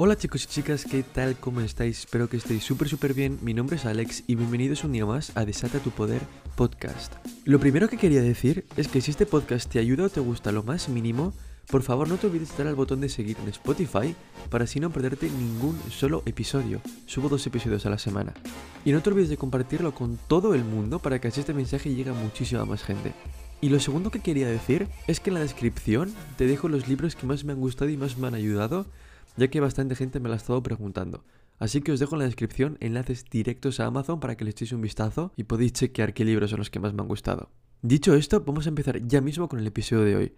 Hola chicos y chicas, ¿qué tal? ¿Cómo estáis? Espero que estéis súper súper bien. Mi nombre es Alex y bienvenidos un día más a Desata tu Poder Podcast. Lo primero que quería decir es que si este podcast te ayuda o te gusta lo más mínimo, por favor no te olvides de dar al botón de seguir en Spotify para así no perderte ningún solo episodio. Subo dos episodios a la semana. Y no te olvides de compartirlo con todo el mundo para que así este mensaje llegue a muchísima más gente. Y lo segundo que quería decir es que en la descripción te dejo los libros que más me han gustado y más me han ayudado ya que bastante gente me lo ha estado preguntando. Así que os dejo en la descripción enlaces directos a Amazon para que le echéis un vistazo y podéis chequear qué libros son los que más me han gustado. Dicho esto, vamos a empezar ya mismo con el episodio de hoy.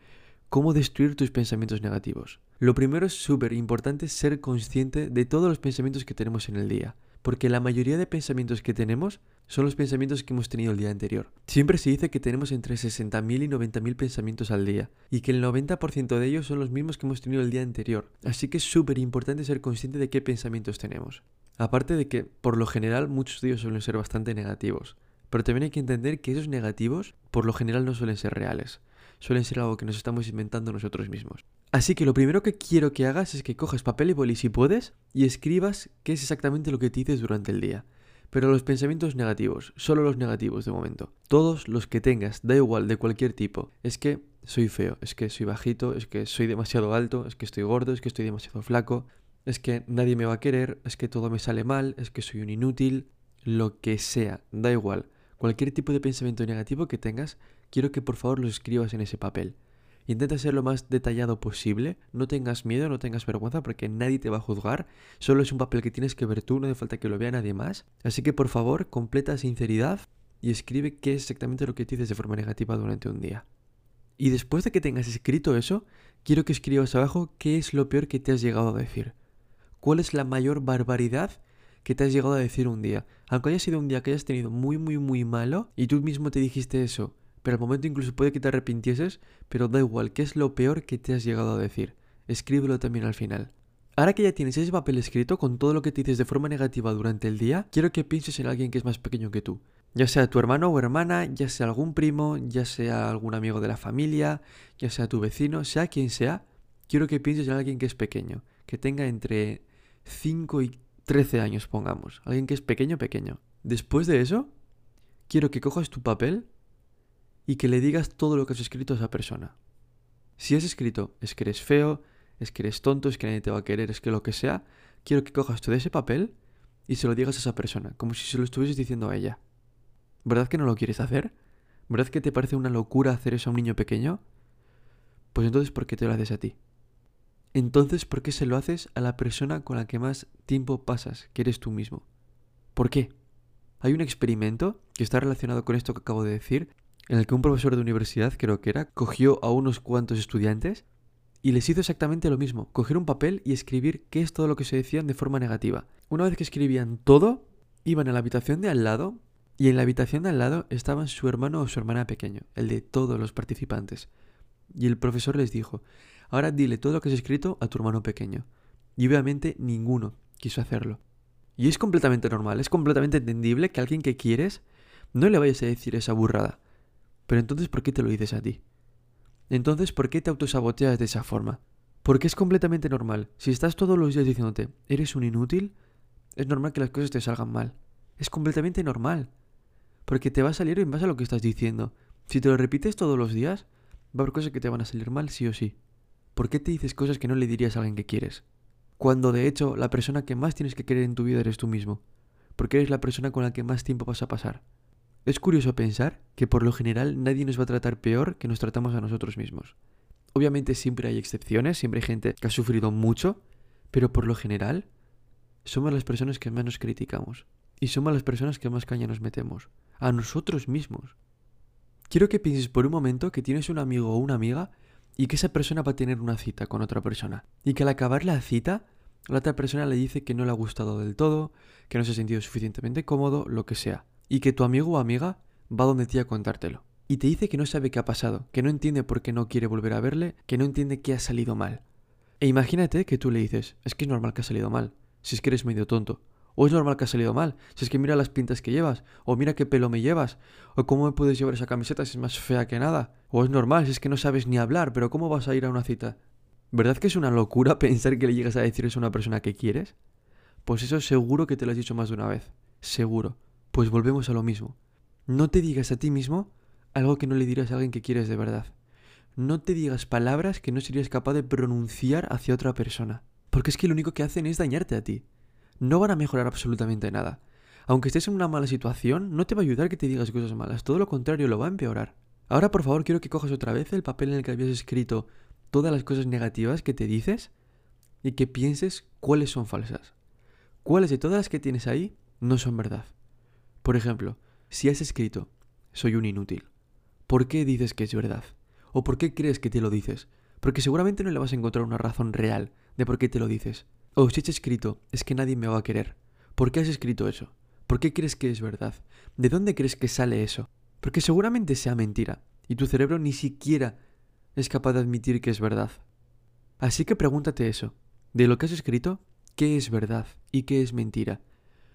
¿Cómo destruir tus pensamientos negativos? Lo primero es súper importante ser consciente de todos los pensamientos que tenemos en el día porque la mayoría de pensamientos que tenemos son los pensamientos que hemos tenido el día anterior. Siempre se dice que tenemos entre 60.000 y 90.000 pensamientos al día, y que el 90% de ellos son los mismos que hemos tenido el día anterior. Así que es súper importante ser consciente de qué pensamientos tenemos. Aparte de que, por lo general, muchos de ellos suelen ser bastante negativos. Pero también hay que entender que esos negativos, por lo general, no suelen ser reales suelen ser algo que nos estamos inventando nosotros mismos. Así que lo primero que quiero que hagas es que cojas papel y boli si puedes y escribas qué es exactamente lo que te dices durante el día. Pero los pensamientos negativos, solo los negativos de momento. Todos los que tengas, da igual, de cualquier tipo. Es que soy feo, es que soy bajito, es que soy demasiado alto, es que estoy gordo, es que estoy demasiado flaco, es que nadie me va a querer, es que todo me sale mal, es que soy un inútil, lo que sea, da igual. Cualquier tipo de pensamiento negativo que tengas, quiero que por favor los escribas en ese papel. Intenta ser lo más detallado posible, no tengas miedo, no tengas vergüenza porque nadie te va a juzgar, solo es un papel que tienes que ver tú, no hace falta que lo vea nadie más. Así que por favor, completa sinceridad y escribe qué es exactamente lo que dices de forma negativa durante un día. Y después de que tengas escrito eso, quiero que escribas abajo qué es lo peor que te has llegado a decir. ¿Cuál es la mayor barbaridad que te has llegado a decir un día. Aunque haya sido un día que hayas tenido muy, muy, muy malo y tú mismo te dijiste eso, pero al momento incluso puede que te arrepintieses, pero da igual, ¿qué es lo peor que te has llegado a decir? Escríbelo también al final. Ahora que ya tienes ese papel escrito con todo lo que te dices de forma negativa durante el día, quiero que pienses en alguien que es más pequeño que tú. Ya sea tu hermano o hermana, ya sea algún primo, ya sea algún amigo de la familia, ya sea tu vecino, sea quien sea, quiero que pienses en alguien que es pequeño, que tenga entre 5 y 13 años, pongamos. Alguien que es pequeño, pequeño. Después de eso, quiero que cojas tu papel y que le digas todo lo que has escrito a esa persona. Si has escrito es que eres feo, es que eres tonto, es que nadie te va a querer, es que lo que sea, quiero que cojas todo ese papel y se lo digas a esa persona, como si se lo estuvieses diciendo a ella. ¿Verdad que no lo quieres hacer? ¿Verdad que te parece una locura hacer eso a un niño pequeño? Pues entonces, ¿por qué te lo haces a ti? entonces ¿por qué se lo haces a la persona con la que más tiempo pasas, que eres tú mismo? ¿Por qué? Hay un experimento que está relacionado con esto que acabo de decir, en el que un profesor de universidad, creo que era, cogió a unos cuantos estudiantes y les hizo exactamente lo mismo, coger un papel y escribir qué es todo lo que se decían de forma negativa. Una vez que escribían todo, iban a la habitación de al lado y en la habitación de al lado estaban su hermano o su hermana pequeño, el de todos los participantes. Y el profesor les dijo, Ahora dile todo lo que has escrito a tu hermano pequeño. Y obviamente ninguno quiso hacerlo. Y es completamente normal, es completamente entendible que a alguien que quieres no le vayas a decir esa burrada. Pero entonces, ¿por qué te lo dices a ti? Entonces, ¿por qué te autosaboteas de esa forma? Porque es completamente normal. Si estás todos los días diciéndote, eres un inútil, es normal que las cosas te salgan mal. Es completamente normal. Porque te va a salir en base a lo que estás diciendo. Si te lo repites todos los días, va a haber cosas que te van a salir mal sí o sí. ¿Por qué te dices cosas que no le dirías a alguien que quieres? Cuando de hecho la persona que más tienes que querer en tu vida eres tú mismo. Porque eres la persona con la que más tiempo vas a pasar. Es curioso pensar que por lo general nadie nos va a tratar peor que nos tratamos a nosotros mismos. Obviamente siempre hay excepciones, siempre hay gente que ha sufrido mucho, pero por lo general somos las personas que más nos criticamos. Y somos las personas que más caña nos metemos. A nosotros mismos. Quiero que pienses por un momento que tienes un amigo o una amiga y que esa persona va a tener una cita con otra persona. Y que al acabar la cita, la otra persona le dice que no le ha gustado del todo, que no se ha sentido suficientemente cómodo, lo que sea. Y que tu amigo o amiga va donde ti a contártelo. Y te dice que no sabe qué ha pasado, que no entiende por qué no quiere volver a verle, que no entiende qué ha salido mal. E imagínate que tú le dices, es que es normal que ha salido mal, si es que eres medio tonto. O es normal que ha salido mal, si es que mira las pintas que llevas, o mira qué pelo me llevas, o cómo me puedes llevar esa camiseta si es más fea que nada. O es normal si es que no sabes ni hablar, pero ¿cómo vas a ir a una cita? ¿Verdad que es una locura pensar que le llegas a decir eso a una persona que quieres? Pues eso seguro que te lo has dicho más de una vez. Seguro. Pues volvemos a lo mismo. No te digas a ti mismo algo que no le dirás a alguien que quieres de verdad. No te digas palabras que no serías capaz de pronunciar hacia otra persona. Porque es que lo único que hacen es dañarte a ti. No van a mejorar absolutamente nada. Aunque estés en una mala situación, no te va a ayudar que te digas cosas malas. Todo lo contrario, lo va a empeorar. Ahora, por favor, quiero que cojas otra vez el papel en el que habías escrito todas las cosas negativas que te dices y que pienses cuáles son falsas. Cuáles de todas las que tienes ahí no son verdad. Por ejemplo, si has escrito, soy un inútil, ¿por qué dices que es verdad? ¿O por qué crees que te lo dices? Porque seguramente no le vas a encontrar una razón real de por qué te lo dices. O si has escrito, es que nadie me va a querer. ¿Por qué has escrito eso? ¿Por qué crees que es verdad? ¿De dónde crees que sale eso? Porque seguramente sea mentira, y tu cerebro ni siquiera es capaz de admitir que es verdad. Así que pregúntate eso. De lo que has escrito, ¿qué es verdad y qué es mentira?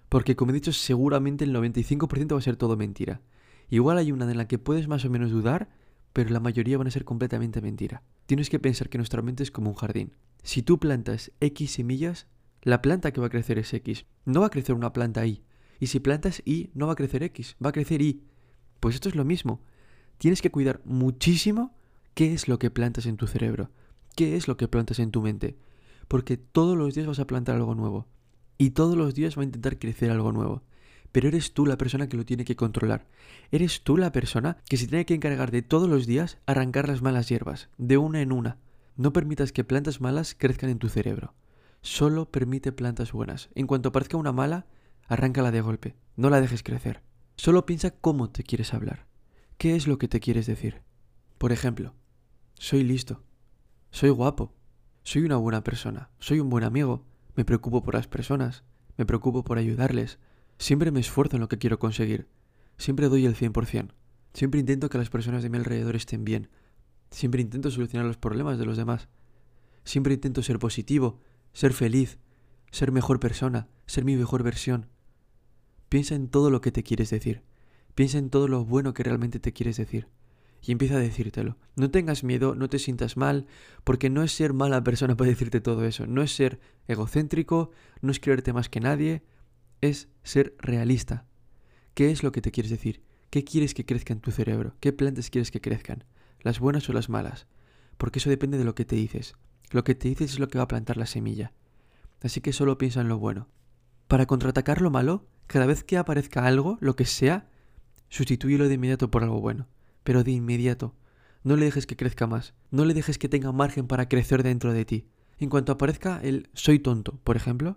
Porque como he dicho, seguramente el 95% va a ser todo mentira. Igual hay una en la que puedes más o menos dudar, pero la mayoría van a ser completamente mentira. Tienes que pensar que nuestra mente es como un jardín. Si tú plantas X semillas, la planta que va a crecer es X. No va a crecer una planta Y. Y si plantas Y, no va a crecer X, va a crecer Y. Pues esto es lo mismo. Tienes que cuidar muchísimo qué es lo que plantas en tu cerebro, qué es lo que plantas en tu mente. Porque todos los días vas a plantar algo nuevo. Y todos los días va a intentar crecer algo nuevo. Pero eres tú la persona que lo tiene que controlar. Eres tú la persona que se tiene que encargar de todos los días arrancar las malas hierbas, de una en una. No permitas que plantas malas crezcan en tu cerebro. Solo permite plantas buenas. En cuanto aparezca una mala, arráncala de golpe. No la dejes crecer. Solo piensa cómo te quieres hablar. ¿Qué es lo que te quieres decir? Por ejemplo, soy listo. Soy guapo. Soy una buena persona. Soy un buen amigo. Me preocupo por las personas, me preocupo por ayudarles, siempre me esfuerzo en lo que quiero conseguir, siempre doy el 100%, siempre intento que las personas de mi alrededor estén bien, siempre intento solucionar los problemas de los demás, siempre intento ser positivo, ser feliz, ser mejor persona, ser mi mejor versión. Piensa en todo lo que te quieres decir, piensa en todo lo bueno que realmente te quieres decir y empieza a decírtelo. No tengas miedo, no te sientas mal, porque no es ser mala persona para decirte todo eso, no es ser egocéntrico, no es creerte más que nadie, es ser realista. ¿Qué es lo que te quieres decir? ¿Qué quieres que crezca en tu cerebro? ¿Qué plantas quieres que crezcan? ¿Las buenas o las malas? Porque eso depende de lo que te dices. Lo que te dices es lo que va a plantar la semilla. Así que solo piensa en lo bueno. Para contraatacar lo malo, cada vez que aparezca algo, lo que sea, sustitúyelo de inmediato por algo bueno pero de inmediato. No le dejes que crezca más, no le dejes que tenga margen para crecer dentro de ti. En cuanto aparezca el soy tonto, por ejemplo,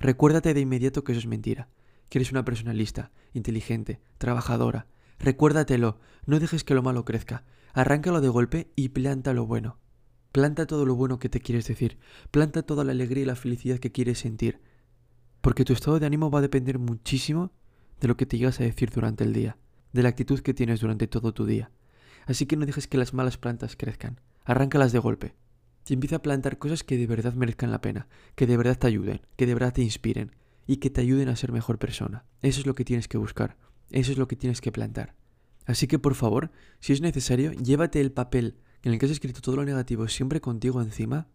recuérdate de inmediato que eso es mentira, que eres una persona lista, inteligente, trabajadora. Recuérdatelo, no dejes que lo malo crezca, arráncalo de golpe y planta lo bueno. Planta todo lo bueno que te quieres decir, planta toda la alegría y la felicidad que quieres sentir, porque tu estado de ánimo va a depender muchísimo de lo que te llegas a decir durante el día de la actitud que tienes durante todo tu día. Así que no dejes que las malas plantas crezcan. Arráncalas de golpe. Y empieza a plantar cosas que de verdad merezcan la pena, que de verdad te ayuden, que de verdad te inspiren y que te ayuden a ser mejor persona. Eso es lo que tienes que buscar. Eso es lo que tienes que plantar. Así que por favor, si es necesario, llévate el papel en el que has escrito todo lo negativo siempre contigo encima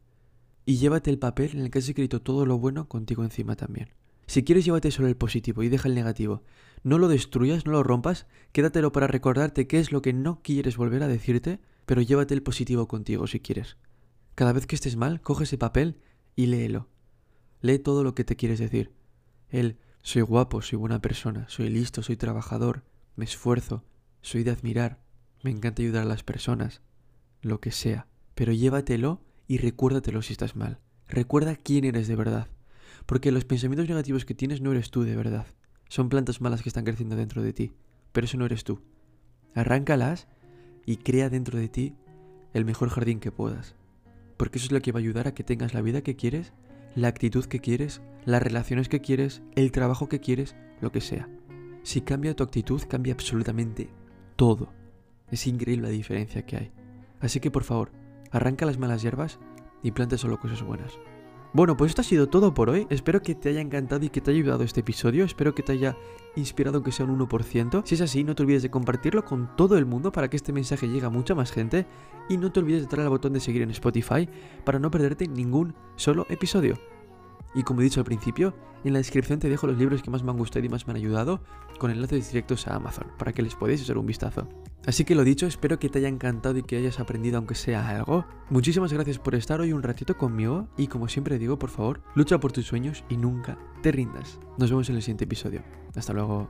y llévate el papel en el que has escrito todo lo bueno contigo encima también. Si quieres, llévate solo el positivo y deja el negativo. No lo destruyas, no lo rompas, quédatelo para recordarte qué es lo que no quieres volver a decirte, pero llévate el positivo contigo si quieres. Cada vez que estés mal, coge ese papel y léelo. Lee todo lo que te quieres decir. El soy guapo, soy buena persona, soy listo, soy trabajador, me esfuerzo, soy de admirar, me encanta ayudar a las personas, lo que sea. Pero llévatelo y recuérdatelo si estás mal. Recuerda quién eres de verdad. Porque los pensamientos negativos que tienes no eres tú de verdad. Son plantas malas que están creciendo dentro de ti. Pero eso no eres tú. Arráncalas y crea dentro de ti el mejor jardín que puedas. Porque eso es lo que va a ayudar a que tengas la vida que quieres, la actitud que quieres, las relaciones que quieres, el trabajo que quieres, lo que sea. Si cambia tu actitud, cambia absolutamente todo. Es increíble la diferencia que hay. Así que por favor, arranca las malas hierbas y planta solo cosas buenas. Bueno, pues esto ha sido todo por hoy. Espero que te haya encantado y que te haya ayudado este episodio. Espero que te haya inspirado que sea un 1%. Si es así, no te olvides de compartirlo con todo el mundo para que este mensaje llegue a mucha más gente. Y no te olvides de darle al botón de seguir en Spotify para no perderte ningún solo episodio. Y como he dicho al principio, en la descripción te dejo los libros que más me han gustado y más me han ayudado con enlaces directos a Amazon para que les podáis echar un vistazo. Así que lo dicho, espero que te haya encantado y que hayas aprendido aunque sea algo. Muchísimas gracias por estar hoy un ratito conmigo y como siempre digo, por favor, lucha por tus sueños y nunca te rindas. Nos vemos en el siguiente episodio. Hasta luego.